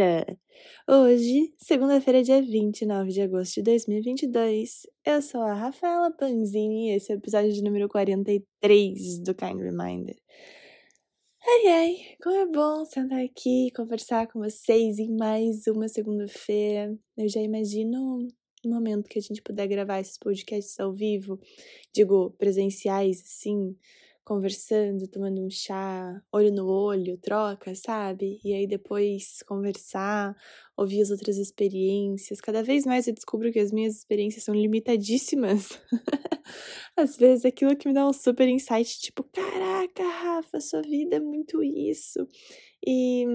segunda-feira! Hoje, segunda-feira, dia 29 de agosto de 2022. Eu sou a Rafaela Panzini e esse é o episódio de número 43 do Kind Reminder. Ai ai, como é bom sentar aqui e conversar com vocês em mais uma segunda-feira. Eu já imagino o momento que a gente puder gravar esses podcasts ao vivo, digo, presenciais, assim, conversando, tomando um chá, olho no olho, troca, sabe? E aí depois conversar, ouvir as outras experiências. Cada vez mais eu descubro que as minhas experiências são limitadíssimas. Às vezes aquilo que me dá um super insight, tipo, caraca, Rafa, sua vida é muito isso. E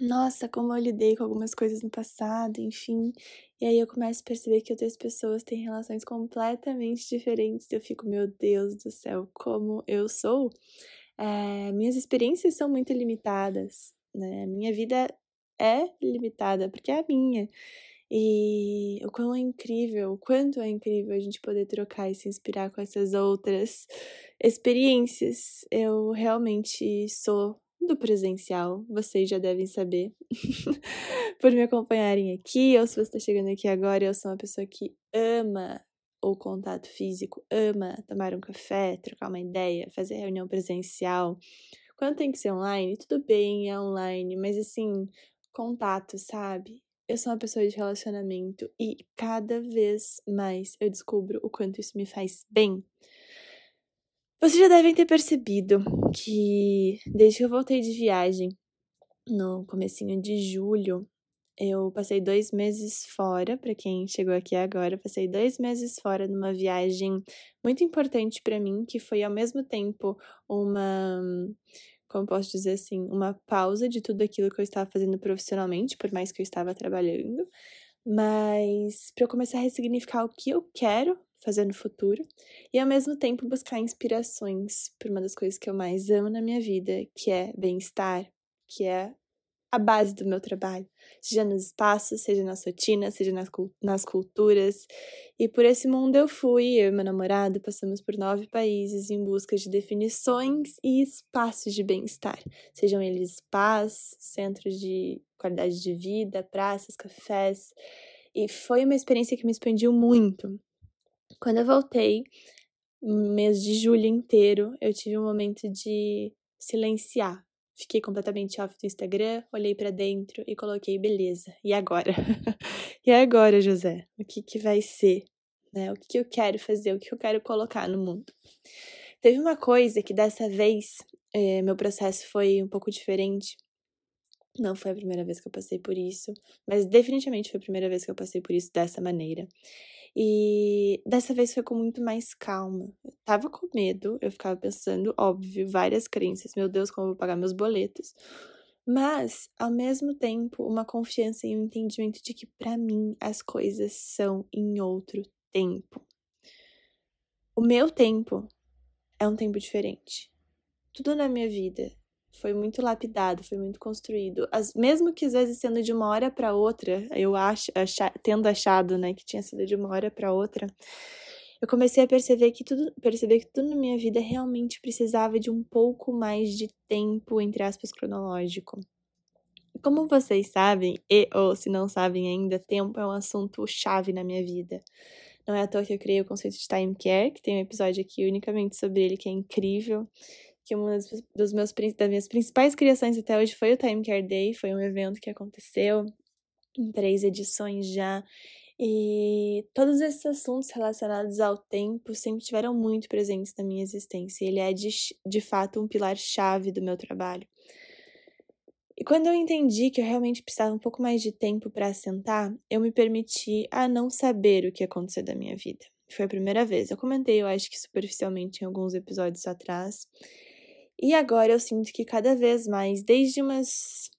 nossa, como eu lidei com algumas coisas no passado, enfim. E aí eu começo a perceber que outras pessoas têm relações completamente diferentes. Eu fico, meu Deus do céu, como eu sou. É, minhas experiências são muito limitadas, né? Minha vida é limitada, porque é a minha. E o quão é incrível, o quanto é incrível a gente poder trocar e se inspirar com essas outras experiências. Eu realmente sou do presencial, vocês já devem saber, por me acompanharem aqui, ou se você está chegando aqui agora, eu sou uma pessoa que ama o contato físico, ama tomar um café, trocar uma ideia, fazer reunião presencial. Quando tem que ser online, tudo bem, é online, mas assim, contato, sabe? Eu sou uma pessoa de relacionamento e cada vez mais eu descubro o quanto isso me faz bem. Vocês já devem ter percebido que desde que eu voltei de viagem, no comecinho de julho, eu passei dois meses fora, para quem chegou aqui agora, passei dois meses fora numa viagem muito importante para mim, que foi ao mesmo tempo uma, como posso dizer assim, uma pausa de tudo aquilo que eu estava fazendo profissionalmente, por mais que eu estava trabalhando, mas para eu começar a ressignificar o que eu quero fazer no futuro e ao mesmo tempo buscar inspirações por uma das coisas que eu mais amo na minha vida, que é bem-estar, que é a base do meu trabalho, seja nos espaços, seja nas rotinas, seja nas, nas culturas. E por esse mundo eu fui, eu e meu namorado passamos por nove países em busca de definições e espaços de bem-estar, sejam eles spas, centros de qualidade de vida, praças, cafés. E foi uma experiência que me expandiu muito. Quando eu voltei, mês de julho inteiro, eu tive um momento de silenciar. Fiquei completamente off do Instagram, olhei para dentro e coloquei beleza. E agora? e agora, José? O que que vai ser? Né? O que, que eu quero fazer? O que eu quero colocar no mundo? Teve uma coisa que dessa vez é, meu processo foi um pouco diferente. Não foi a primeira vez que eu passei por isso, mas definitivamente foi a primeira vez que eu passei por isso dessa maneira. E dessa vez foi com muito mais calma. Eu tava com medo, eu ficava pensando, óbvio, várias crenças, meu Deus, como eu vou pagar meus boletos. Mas, ao mesmo tempo, uma confiança e um entendimento de que para mim as coisas são em outro tempo. O meu tempo é um tempo diferente. Tudo na minha vida foi muito lapidado, foi muito construído. As, mesmo que às vezes sendo de uma hora para outra, eu acho, achar, tendo achado, né, que tinha sido de uma hora para outra, eu comecei a perceber que tudo, perceber que tudo na minha vida realmente precisava de um pouco mais de tempo, entre aspas, cronológico. Como vocês sabem, e ou se não sabem ainda, tempo é um assunto chave na minha vida. Não é à toa que eu criei o conceito de time care, que tem um episódio aqui unicamente sobre ele que é incrível que uma dos meus, das minhas principais criações até hoje foi o Time Care Day, foi um evento que aconteceu em três edições já. E todos esses assuntos relacionados ao tempo sempre tiveram muito presentes na minha existência. Ele é de, de fato um pilar-chave do meu trabalho. E quando eu entendi que eu realmente precisava um pouco mais de tempo para assentar, eu me permiti a não saber o que ia acontecer da minha vida. Foi a primeira vez. Eu comentei, eu acho que superficialmente em alguns episódios atrás. E agora eu sinto que cada vez mais, desde umas.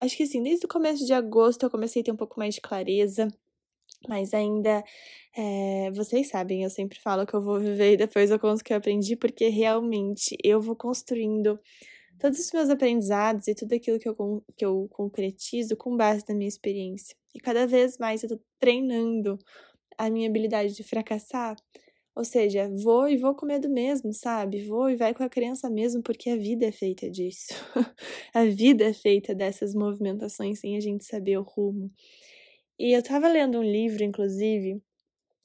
Acho que assim, desde o começo de agosto eu comecei a ter um pouco mais de clareza. Mas ainda, é, vocês sabem, eu sempre falo que eu vou viver e depois eu conto o que eu aprendi, porque realmente eu vou construindo todos os meus aprendizados e tudo aquilo que eu, que eu concretizo com base na minha experiência. E cada vez mais eu tô treinando a minha habilidade de fracassar Ou seja, vou e vou com medo mesmo, sabe? Vou e vai com a crença mesmo, porque a vida é feita disso. a vida é feita dessas movimentações sem a gente saber o rumo. E eu tava lendo um livro, inclusive,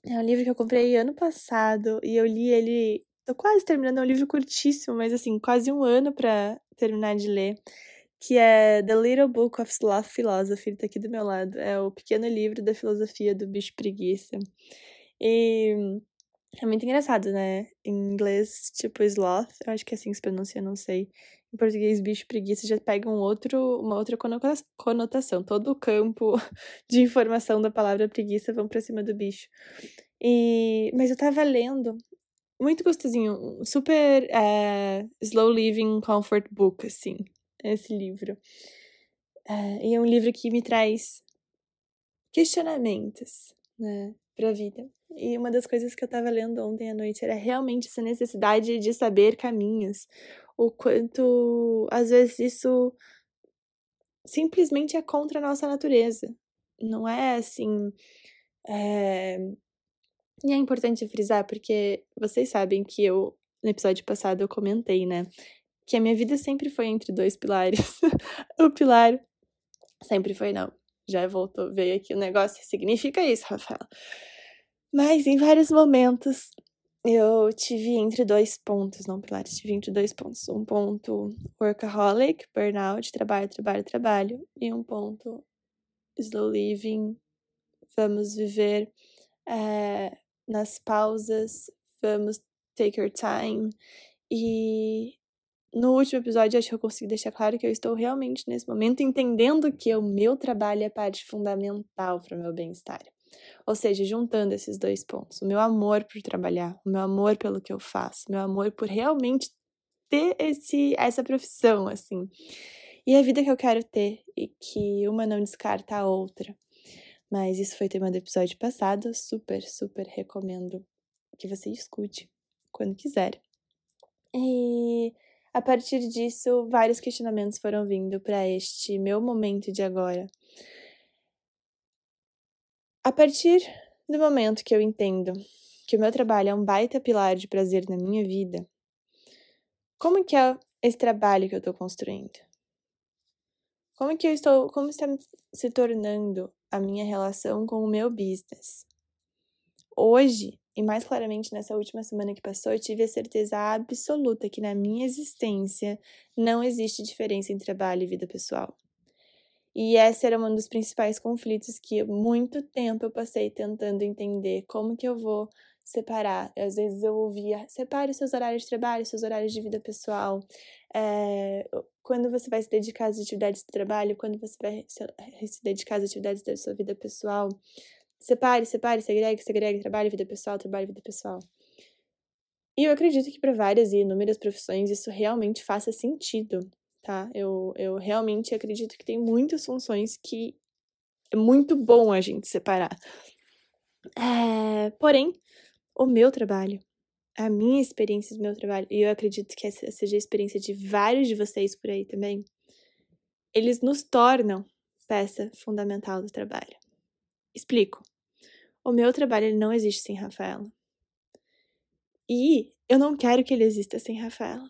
é um livro que eu comprei ano passado e eu li ele. Tô quase terminando, é um livro curtíssimo, mas assim, quase um ano para terminar de ler. Que é The Little Book of Sloth Philosophy, tá aqui do meu lado. É o pequeno livro da filosofia do bicho preguiça. E é muito engraçado, né? Em inglês, tipo, sloth, eu acho que é assim que se pronuncia, não sei. Em português, bicho preguiça já pega um outro, uma outra conotação. Todo o campo de informação da palavra preguiça vão pra cima do bicho. E, mas eu tava lendo, muito gostosinho, super é, slow living comfort book, assim, esse livro. É, e é um livro que me traz questionamentos, né, pra vida. E uma das coisas que eu estava lendo ontem à noite era realmente essa necessidade de saber caminhos. O quanto, às vezes, isso simplesmente é contra a nossa natureza. Não é assim. É... E é importante frisar, porque vocês sabem que eu, no episódio passado, eu comentei, né? Que a minha vida sempre foi entre dois pilares. o pilar sempre foi, não. Já voltou, veio aqui o negócio. Significa isso, Rafael. Mas em vários momentos eu tive entre dois pontos, não pilares, tive entre dois pontos. Um ponto workaholic, burnout, trabalho, trabalho, trabalho. E um ponto slow living, vamos viver é, nas pausas, vamos take your time. E no último episódio, acho que eu consegui deixar claro que eu estou realmente nesse momento entendendo que o meu trabalho é parte fundamental para o meu bem-estar. Ou seja, juntando esses dois pontos, o meu amor por trabalhar, o meu amor pelo que eu faço, o meu amor por realmente ter esse essa profissão assim. E a vida que eu quero ter e que uma não descarta a outra. Mas isso foi tema do episódio passado, super, super recomendo que você escute quando quiser. E a partir disso, vários questionamentos foram vindo para este meu momento de agora, a partir do momento que eu entendo que o meu trabalho é um baita pilar de prazer na minha vida, como que é esse trabalho que eu estou construindo? Como que eu estou, como está se tornando a minha relação com o meu business? Hoje, e mais claramente nessa última semana que passou, eu tive a certeza absoluta que na minha existência não existe diferença entre trabalho e vida pessoal. E esse era um dos principais conflitos que muito tempo eu passei tentando entender como que eu vou separar. Às vezes eu ouvia, separe seus horários de trabalho, seus horários de vida pessoal. É, quando você vai se dedicar às atividades do trabalho, quando você vai se, se dedicar às atividades da sua vida pessoal. Separe, separe, segregue, segregue, trabalho, vida pessoal, trabalho, vida pessoal. E eu acredito que para várias e inúmeras profissões isso realmente faça sentido tá? Eu, eu realmente acredito que tem muitas funções que é muito bom a gente separar. É, porém, o meu trabalho, a minha experiência do meu trabalho, e eu acredito que essa seja a experiência de vários de vocês por aí também, eles nos tornam peça fundamental do trabalho. Explico. O meu trabalho ele não existe sem Rafaela. E eu não quero que ele exista sem Rafaela.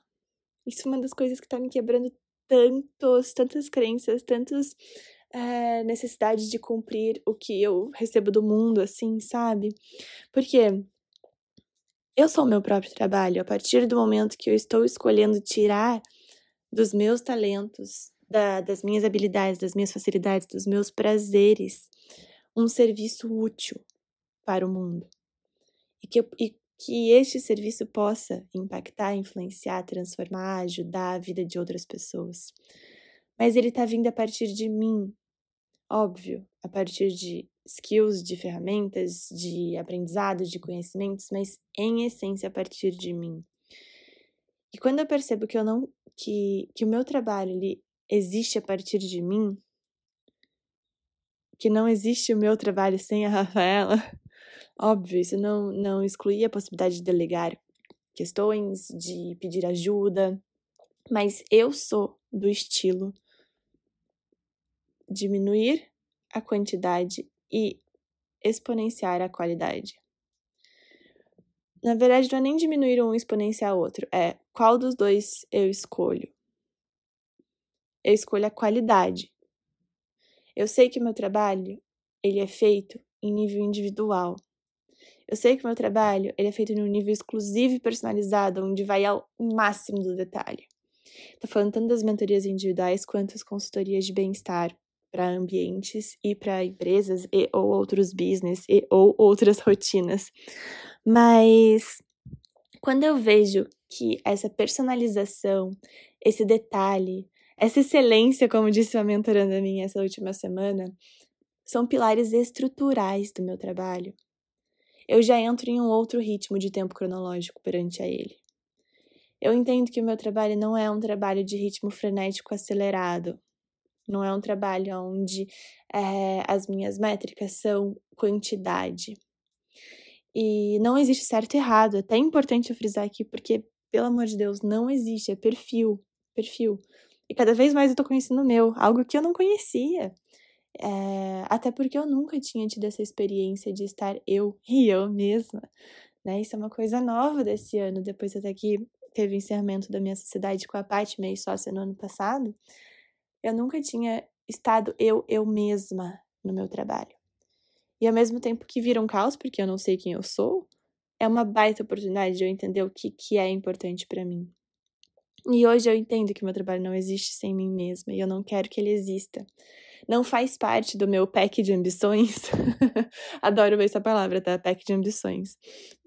Isso é uma das coisas que tá me quebrando tantos, tantas crenças, tantas é, necessidades de cumprir o que eu recebo do mundo, assim, sabe? Porque eu sou o meu próprio trabalho. A partir do momento que eu estou escolhendo tirar dos meus talentos, da, das minhas habilidades, das minhas facilidades, dos meus prazeres, um serviço útil para o mundo. E que, eu, e que este serviço possa impactar, influenciar, transformar, ajudar a vida de outras pessoas. Mas ele está vindo a partir de mim, óbvio, a partir de skills, de ferramentas, de aprendizados, de conhecimentos, mas em essência a partir de mim. E quando eu percebo que eu não que, que o meu trabalho ele existe a partir de mim, que não existe o meu trabalho sem a Rafaela, Óbvio, isso não, não exclui a possibilidade de delegar questões, de pedir ajuda, mas eu sou do estilo diminuir a quantidade e exponenciar a qualidade. Na verdade, não é nem diminuir um exponenciar o outro, é qual dos dois eu escolho. Eu escolho a qualidade. Eu sei que o meu trabalho, ele é feito em nível individual. Eu sei que o meu trabalho, ele é feito em um nível exclusivo e personalizado, onde vai ao máximo do detalhe. Tô falando tanto das mentorias individuais quanto as consultorias de bem-estar para ambientes e para empresas e ou outros business e ou outras rotinas. Mas quando eu vejo que essa personalização, esse detalhe, essa excelência, como disse uma mentoranda minha essa última semana, são pilares estruturais do meu trabalho. Eu já entro em um outro ritmo de tempo cronológico perante a ele. Eu entendo que o meu trabalho não é um trabalho de ritmo frenético acelerado. Não é um trabalho onde é, as minhas métricas são quantidade. E não existe certo e errado. É até importante eu frisar aqui, porque, pelo amor de Deus, não existe. É perfil. Perfil. E cada vez mais eu tô conhecendo o meu, algo que eu não conhecia. É, até porque eu nunca tinha tido essa experiência de estar eu e eu mesma. Né? Isso é uma coisa nova desse ano, depois até que teve o encerramento da minha sociedade com a Paty, meio sócia no ano passado, eu nunca tinha estado eu, eu mesma no meu trabalho. E ao mesmo tempo que vira um caos, porque eu não sei quem eu sou, é uma baita oportunidade de eu entender o que, que é importante para mim. E hoje eu entendo que meu trabalho não existe sem mim mesma e eu não quero que ele exista. Não faz parte do meu pack de ambições. Adoro essa palavra, tá? Pack de ambições.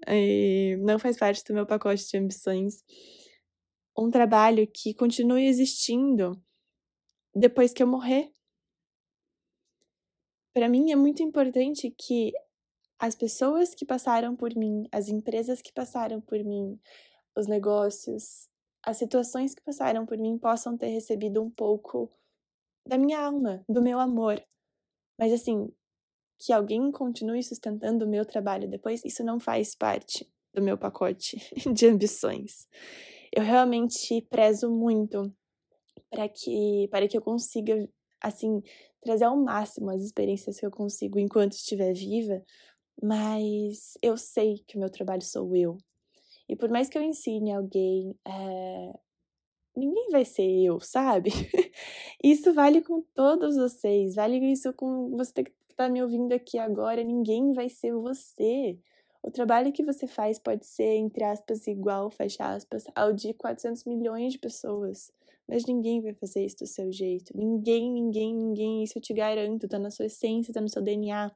E não faz parte do meu pacote de ambições um trabalho que continue existindo depois que eu morrer. Para mim é muito importante que as pessoas que passaram por mim, as empresas que passaram por mim, os negócios, as situações que passaram por mim possam ter recebido um pouco da minha alma, do meu amor. Mas assim, que alguém continue sustentando o meu trabalho depois, isso não faz parte do meu pacote de ambições. Eu realmente prezo muito para que para que eu consiga assim trazer ao máximo as experiências que eu consigo enquanto estiver viva, mas eu sei que o meu trabalho sou eu, e por mais que eu ensine alguém, é... ninguém vai ser eu, sabe? isso vale com todos vocês, vale isso com você que está me ouvindo aqui agora, ninguém vai ser você. O trabalho que você faz pode ser, entre aspas, igual, fecha aspas, ao de 400 milhões de pessoas. Mas ninguém vai fazer isso do seu jeito. Ninguém, ninguém, ninguém. Isso eu te garanto. Tá na sua essência, tá no seu DNA.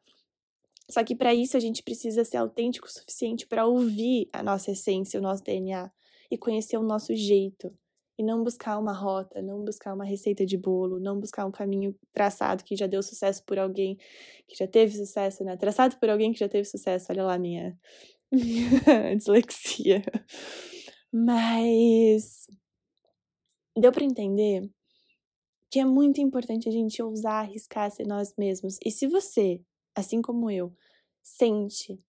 Só que para isso a gente precisa ser autêntico o suficiente para ouvir a nossa essência, o nosso DNA e conhecer o nosso jeito. E não buscar uma rota, não buscar uma receita de bolo, não buscar um caminho traçado que já deu sucesso por alguém que já teve sucesso, né? Traçado por alguém que já teve sucesso. Olha lá minha, minha dislexia. Mas deu para entender que é muito importante a gente ousar arriscar ser nós mesmos. E se você assim como eu, sente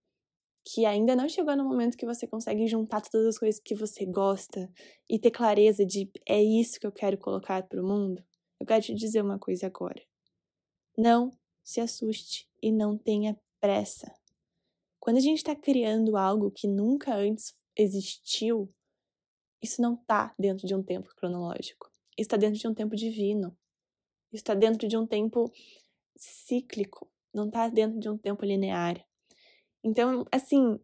que ainda não chegou no momento que você consegue juntar todas as coisas que você gosta e ter clareza de é isso que eu quero colocar para o mundo, eu quero te dizer uma coisa agora. Não se assuste e não tenha pressa. Quando a gente está criando algo que nunca antes existiu, isso não está dentro de um tempo cronológico. Isso está dentro de um tempo divino. Isso está dentro de um tempo cíclico não está dentro de um tempo linear. Então, assim,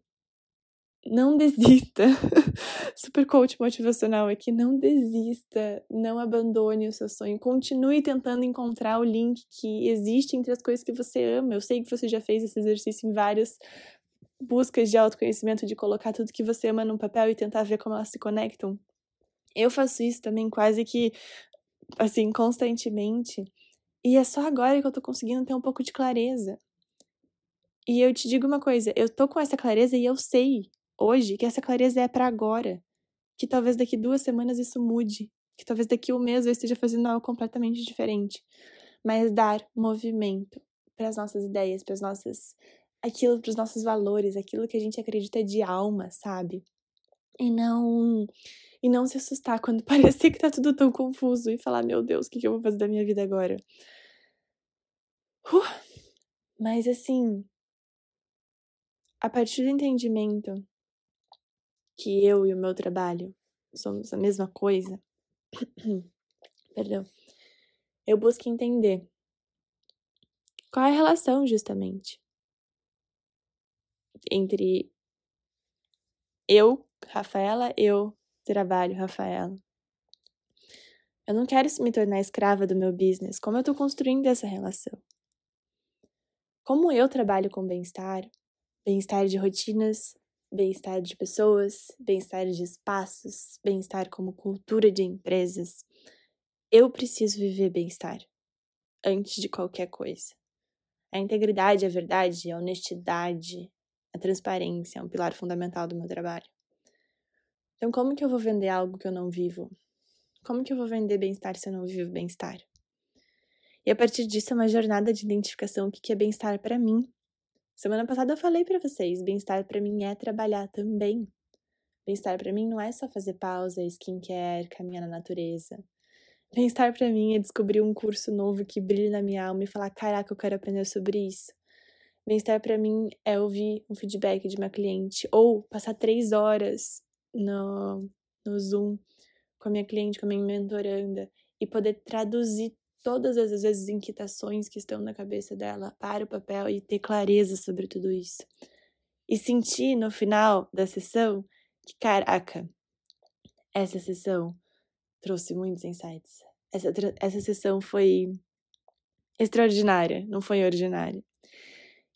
não desista. Super coach motivacional aqui, não desista, não abandone o seu sonho, continue tentando encontrar o link que existe entre as coisas que você ama. Eu sei que você já fez esse exercício em várias buscas de autoconhecimento, de colocar tudo que você ama num papel e tentar ver como elas se conectam. Eu faço isso também quase que assim constantemente. E é só agora que eu tô conseguindo ter um pouco de clareza. E eu te digo uma coisa, eu tô com essa clareza e eu sei hoje que essa clareza é para agora. Que talvez daqui duas semanas isso mude. Que talvez daqui um mês eu esteja fazendo algo completamente diferente. Mas dar movimento para as nossas ideias, para as nossas. aquilo, para os nossos valores, aquilo que a gente acredita de alma, sabe? E não e não se assustar quando parecer que tá tudo tão confuso e falar, meu Deus, o que, que eu vou fazer da minha vida agora? Uh, mas assim, a partir do entendimento que eu e o meu trabalho somos a mesma coisa, perdão, eu busco entender qual é a relação justamente entre eu, Rafaela, eu, trabalho, Rafaela. Eu não quero me tornar escrava do meu business. Como eu estou construindo essa relação? Como eu trabalho com bem-estar, bem-estar de rotinas, bem-estar de pessoas, bem-estar de espaços, bem-estar como cultura de empresas, eu preciso viver bem-estar antes de qualquer coisa. A integridade, a verdade, a honestidade, a transparência é um pilar fundamental do meu trabalho. Então, como que eu vou vender algo que eu não vivo? Como que eu vou vender bem-estar se eu não vivo bem-estar? E a partir disso é uma jornada de identificação o que é bem-estar para mim. Semana passada eu falei para vocês, bem-estar para mim é trabalhar também. Bem-estar para mim não é só fazer pausa, skincare, caminhar na natureza. Bem-estar para mim é descobrir um curso novo que brilhe na minha alma e falar: caraca, eu quero aprender sobre isso. Bem-estar para mim é ouvir um feedback de uma cliente ou passar três horas no, no Zoom com a minha cliente, com a minha mentoranda e poder traduzir todas as, vezes inquietações que estão na cabeça dela para o papel e ter clareza sobre tudo isso. E sentir no final da sessão que, caraca, essa sessão trouxe muitos insights. Essa, essa sessão foi extraordinária, não foi ordinária.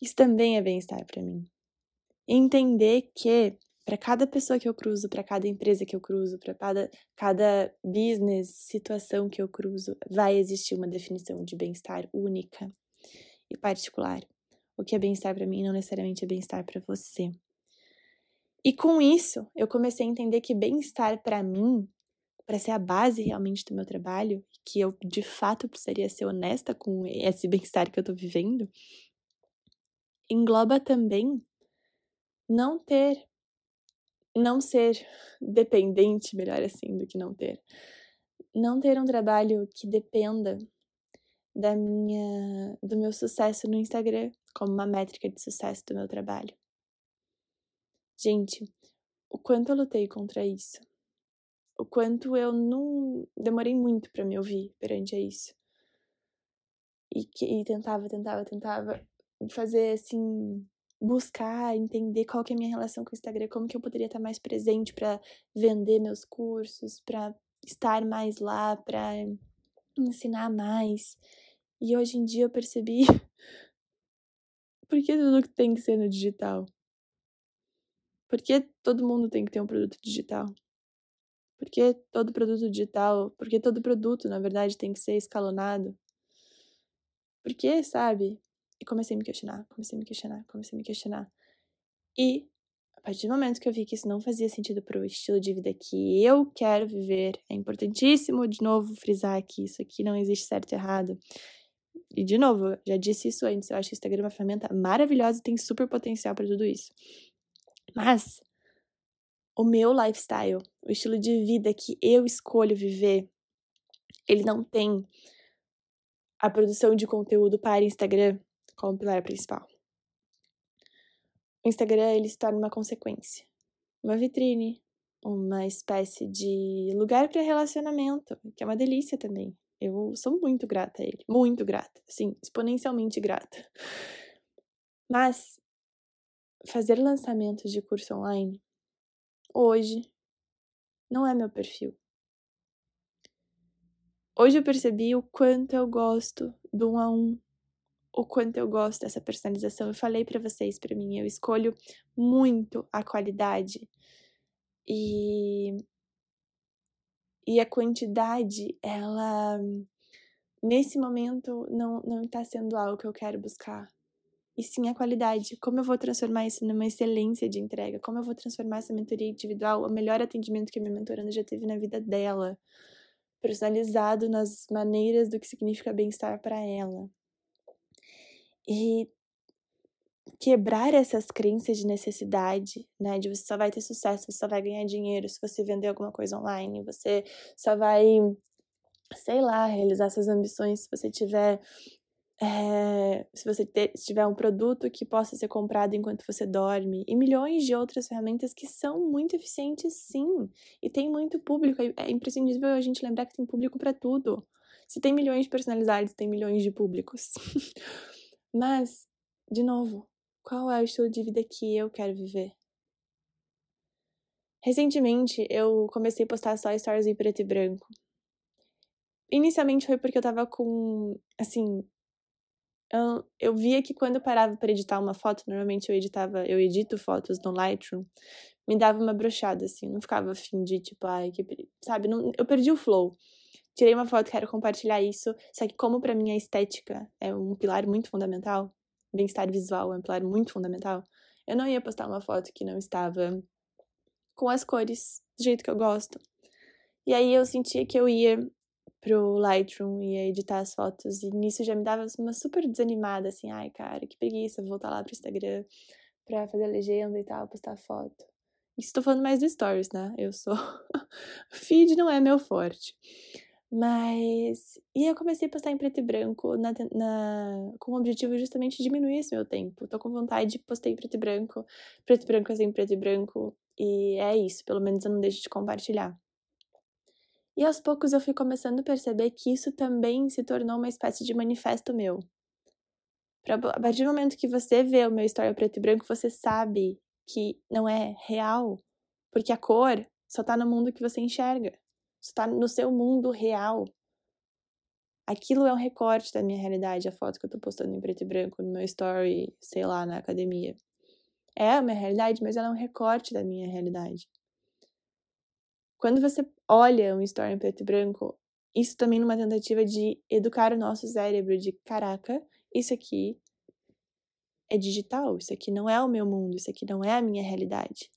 Isso também é bem-estar para mim. Entender que para cada pessoa que eu cruzo, para cada empresa que eu cruzo, para cada, cada business, situação que eu cruzo, vai existir uma definição de bem-estar única e particular. O que é bem-estar para mim não necessariamente é bem-estar para você. E com isso, eu comecei a entender que bem-estar para mim, para ser a base realmente do meu trabalho, que eu de fato precisaria ser honesta com esse bem-estar que eu tô vivendo, engloba também não ter, não ser dependente, melhor assim, do que não ter. Não ter um trabalho que dependa da minha, do meu sucesso no Instagram como uma métrica de sucesso do meu trabalho. Gente, o quanto eu lutei contra isso. O quanto eu não demorei muito para me ouvir perante isso. E, que, e tentava, tentava, tentava fazer assim buscar entender qual que é a minha relação com o Instagram, como que eu poderia estar mais presente para vender meus cursos, para estar mais lá, para ensinar mais. E hoje em dia eu percebi por que tudo tem que ser no digital? Por que todo mundo tem que ter um produto digital? Por que todo produto digital, por que todo produto, na verdade, tem que ser escalonado? Por que, sabe? E comecei a me questionar, comecei a me questionar, comecei a me questionar. E a partir do momento que eu vi que isso não fazia sentido para o estilo de vida que eu quero viver, é importantíssimo de novo frisar que isso aqui não existe certo e errado. E de novo, já disse isso antes, eu acho que o Instagram é uma ferramenta maravilhosa e tem super potencial para tudo isso. Mas o meu lifestyle, o estilo de vida que eu escolho viver, ele não tem a produção de conteúdo para Instagram como pilar principal. O Instagram ele se torna uma consequência, uma vitrine, uma espécie de lugar para relacionamento, que é uma delícia também. Eu sou muito grata a ele, muito grata, assim, exponencialmente grata. Mas fazer lançamentos de curso online hoje não é meu perfil. Hoje eu percebi o quanto eu gosto do um a um, o quanto eu gosto dessa personalização. Eu falei para vocês, para mim, eu escolho muito a qualidade e e a quantidade, ela nesse momento não não está sendo algo que eu quero buscar. E sim a qualidade. Como eu vou transformar isso numa excelência de entrega? Como eu vou transformar essa mentoria individual, o melhor atendimento que a minha mentoranda já teve na vida dela, personalizado nas maneiras do que significa bem-estar para ela e quebrar essas crenças de necessidade, né? De você só vai ter sucesso, você só vai ganhar dinheiro se você vender alguma coisa online, você só vai, sei lá, realizar suas ambições se você tiver é, se você ter, se tiver um produto que possa ser comprado enquanto você dorme, e milhões de outras ferramentas que são muito eficientes, sim, e tem muito público. É imprescindível a gente lembrar que tem público para tudo. Se tem milhões de personalidades, tem milhões de públicos. Mas, de novo, qual é o estilo de vida que eu quero viver? Recentemente, eu comecei a postar só stories em preto e branco. Inicialmente foi porque eu tava com, assim, eu, eu via que quando eu parava para editar uma foto, normalmente eu editava, eu edito fotos no Lightroom, me dava uma brochada, assim, não ficava afim de, tipo, ai, que, sabe, não, eu perdi o flow. Tirei uma foto, quero compartilhar isso, só que como para mim a estética é um pilar muito fundamental, bem-estar visual é um pilar muito fundamental, eu não ia postar uma foto que não estava com as cores do jeito que eu gosto. E aí eu sentia que eu ia pro Lightroom e editar as fotos. E nisso já me dava uma super desanimada, assim, ai, cara, que preguiça voltar lá pro Instagram pra fazer legenda e tal, postar foto. Tô falando mais do Stories, né? Eu sou. Feed não é meu forte. Mas. E eu comecei a postar em preto e branco na, na... com o objetivo justamente de diminuir esse meu tempo. Tô com vontade de postar em preto e branco. Preto e branco assim, preto e branco. E é isso, pelo menos eu não deixo de compartilhar. E aos poucos eu fui começando a perceber que isso também se tornou uma espécie de manifesto meu. Pra, a partir do momento que você vê o meu história preto e branco, você sabe que não é real, porque a cor só tá no mundo que você enxerga. Só tá no seu mundo real. Aquilo é um recorte da minha realidade, a foto que eu tô postando em preto e branco no meu story, sei lá, na academia. É a minha realidade, mas ela é um recorte da minha realidade. Quando você olha um story em preto e branco, isso também numa tentativa de educar o nosso cérebro de caraca, isso aqui é digital, isso aqui não é o meu mundo, isso aqui não é a minha realidade.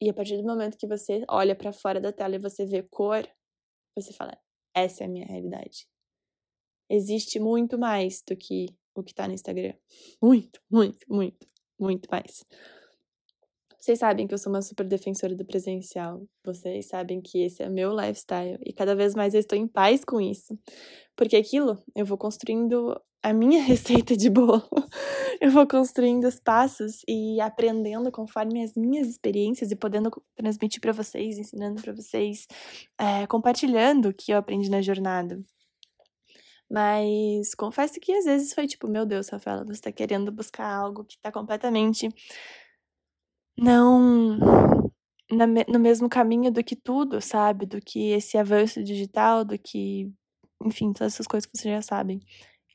E a partir do momento que você olha para fora da tela e você vê cor, você fala: essa é a minha realidade. Existe muito mais do que o que tá no Instagram. Muito, muito, muito, muito mais. Vocês sabem que eu sou uma super defensora do presencial. Vocês sabem que esse é meu lifestyle. E cada vez mais eu estou em paz com isso. Porque aquilo, eu vou construindo a minha receita de bolo. eu vou construindo os passos e aprendendo conforme as minhas experiências e podendo transmitir para vocês, ensinando para vocês, é, compartilhando o que eu aprendi na jornada. Mas confesso que às vezes foi tipo, meu Deus, Rafaela, você tá querendo buscar algo que tá completamente não na, no mesmo caminho do que tudo, sabe? Do que esse avanço digital, do que, enfim, todas essas coisas que vocês já sabem.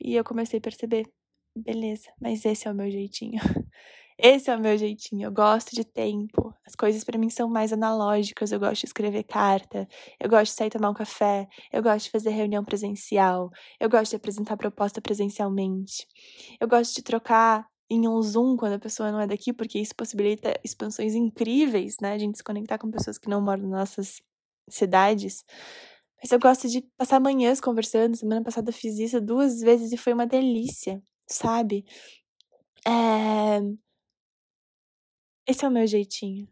E eu comecei a perceber, beleza, mas esse é o meu jeitinho. Esse é o meu jeitinho. Eu gosto de tempo. As coisas para mim são mais analógicas. Eu gosto de escrever carta. Eu gosto de sair tomar um café. Eu gosto de fazer reunião presencial. Eu gosto de apresentar proposta presencialmente. Eu gosto de trocar em um Zoom quando a pessoa não é daqui, porque isso possibilita expansões incríveis, né? A gente se conectar com pessoas que não moram nas nossas cidades. Mas eu gosto de passar manhãs conversando. Semana passada fiz isso duas vezes e foi uma delícia, sabe? É... Esse é o meu jeitinho.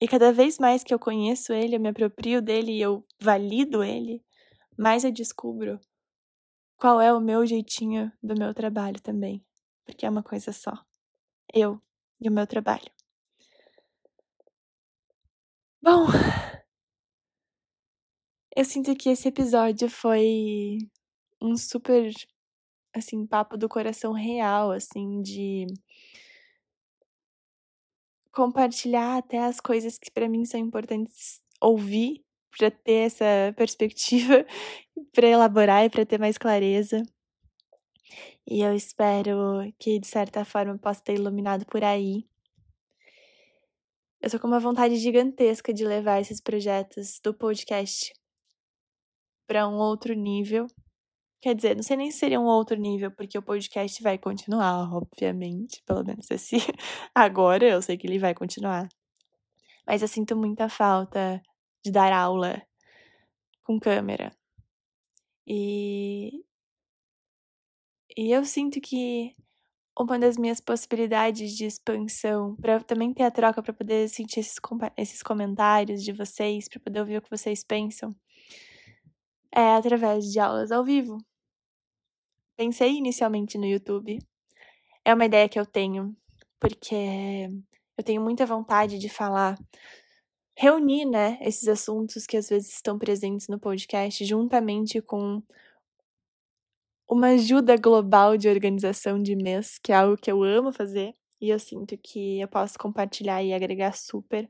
E cada vez mais que eu conheço ele, eu me aproprio dele e eu valido ele, mais eu descubro qual é o meu jeitinho do meu trabalho também porque é uma coisa só. Eu e o meu trabalho. Bom, eu sinto que esse episódio foi um super, assim, papo do coração real, assim, de compartilhar até as coisas que para mim são importantes ouvir para ter essa perspectiva, para elaborar e para ter mais clareza. E eu espero que, de certa forma, possa ter iluminado por aí. Eu tô com uma vontade gigantesca de levar esses projetos do podcast para um outro nível. Quer dizer, não sei nem se seria um outro nível, porque o podcast vai continuar, obviamente. Pelo menos esse agora eu sei que ele vai continuar. Mas eu sinto muita falta de dar aula com câmera. E e eu sinto que uma das minhas possibilidades de expansão, para também ter a troca, para poder sentir esses, esses comentários de vocês, para poder ouvir o que vocês pensam, é através de aulas ao vivo. pensei inicialmente no YouTube. É uma ideia que eu tenho, porque eu tenho muita vontade de falar, reunir, né, esses assuntos que às vezes estão presentes no podcast, juntamente com uma ajuda global de organização de mês, que é algo que eu amo fazer e eu sinto que eu posso compartilhar e agregar super.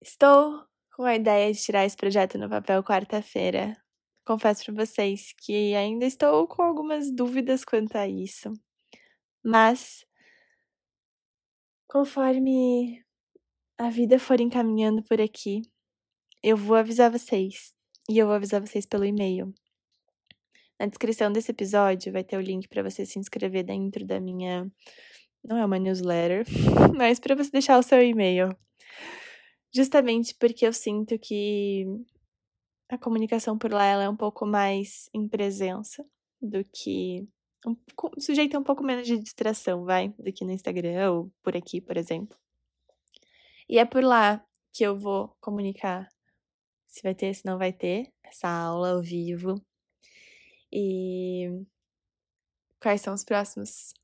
Estou com a ideia de tirar esse projeto no papel quarta-feira. Confesso para vocês que ainda estou com algumas dúvidas quanto a isso. Mas conforme a vida for encaminhando por aqui, eu vou avisar vocês. E eu vou avisar vocês pelo e-mail. Na descrição desse episódio vai ter o link para você se inscrever dentro da minha. Não é uma newsletter, mas para você deixar o seu e-mail. Justamente porque eu sinto que a comunicação por lá ela é um pouco mais em presença do que. Um, sujeita um pouco menos de distração, vai, do que no Instagram ou por aqui, por exemplo. E é por lá que eu vou comunicar se vai ter, se não vai ter essa aula ao vivo. E quais são os próximos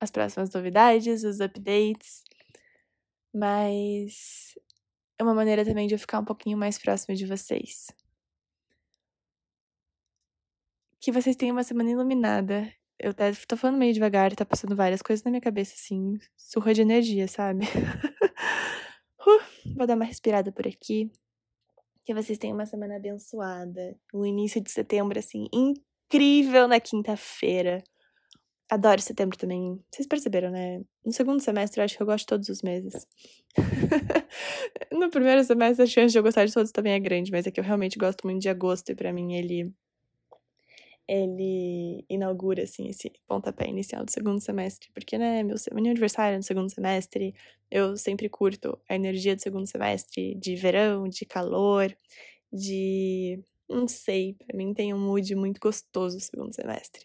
as próximas novidades, os updates. Mas é uma maneira também de eu ficar um pouquinho mais próxima de vocês. Que vocês tenham uma semana iluminada. Eu até tô falando meio devagar, tá passando várias coisas na minha cabeça, assim, surra de energia, sabe? uh, vou dar uma respirada por aqui. Que vocês tenham uma semana abençoada. O início de setembro, assim, incrível na quinta-feira. Adoro setembro também. Vocês perceberam, né? No segundo semestre, eu acho que eu gosto de todos os meses. no primeiro semestre, a chance de eu gostar de todos também é grande, mas é que eu realmente gosto muito de agosto e para mim ele ele inaugura assim esse pontapé inicial do segundo semestre, porque né, meu, meu aniversário é no segundo semestre, eu sempre curto a energia do segundo semestre, de verão, de calor, de não sei, para mim tem um mood muito gostoso o segundo semestre.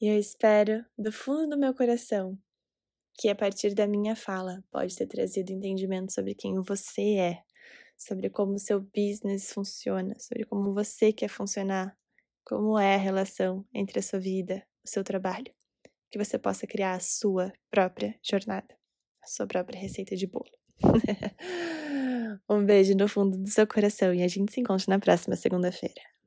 E eu espero, do fundo do meu coração, que a partir da minha fala pode ter trazido entendimento sobre quem você é, sobre como o seu business funciona, sobre como você quer funcionar, como é a relação entre a sua vida, o seu trabalho, que você possa criar a sua própria jornada, a sua própria receita de bolo. um beijo no fundo do seu coração e a gente se encontra na próxima segunda-feira.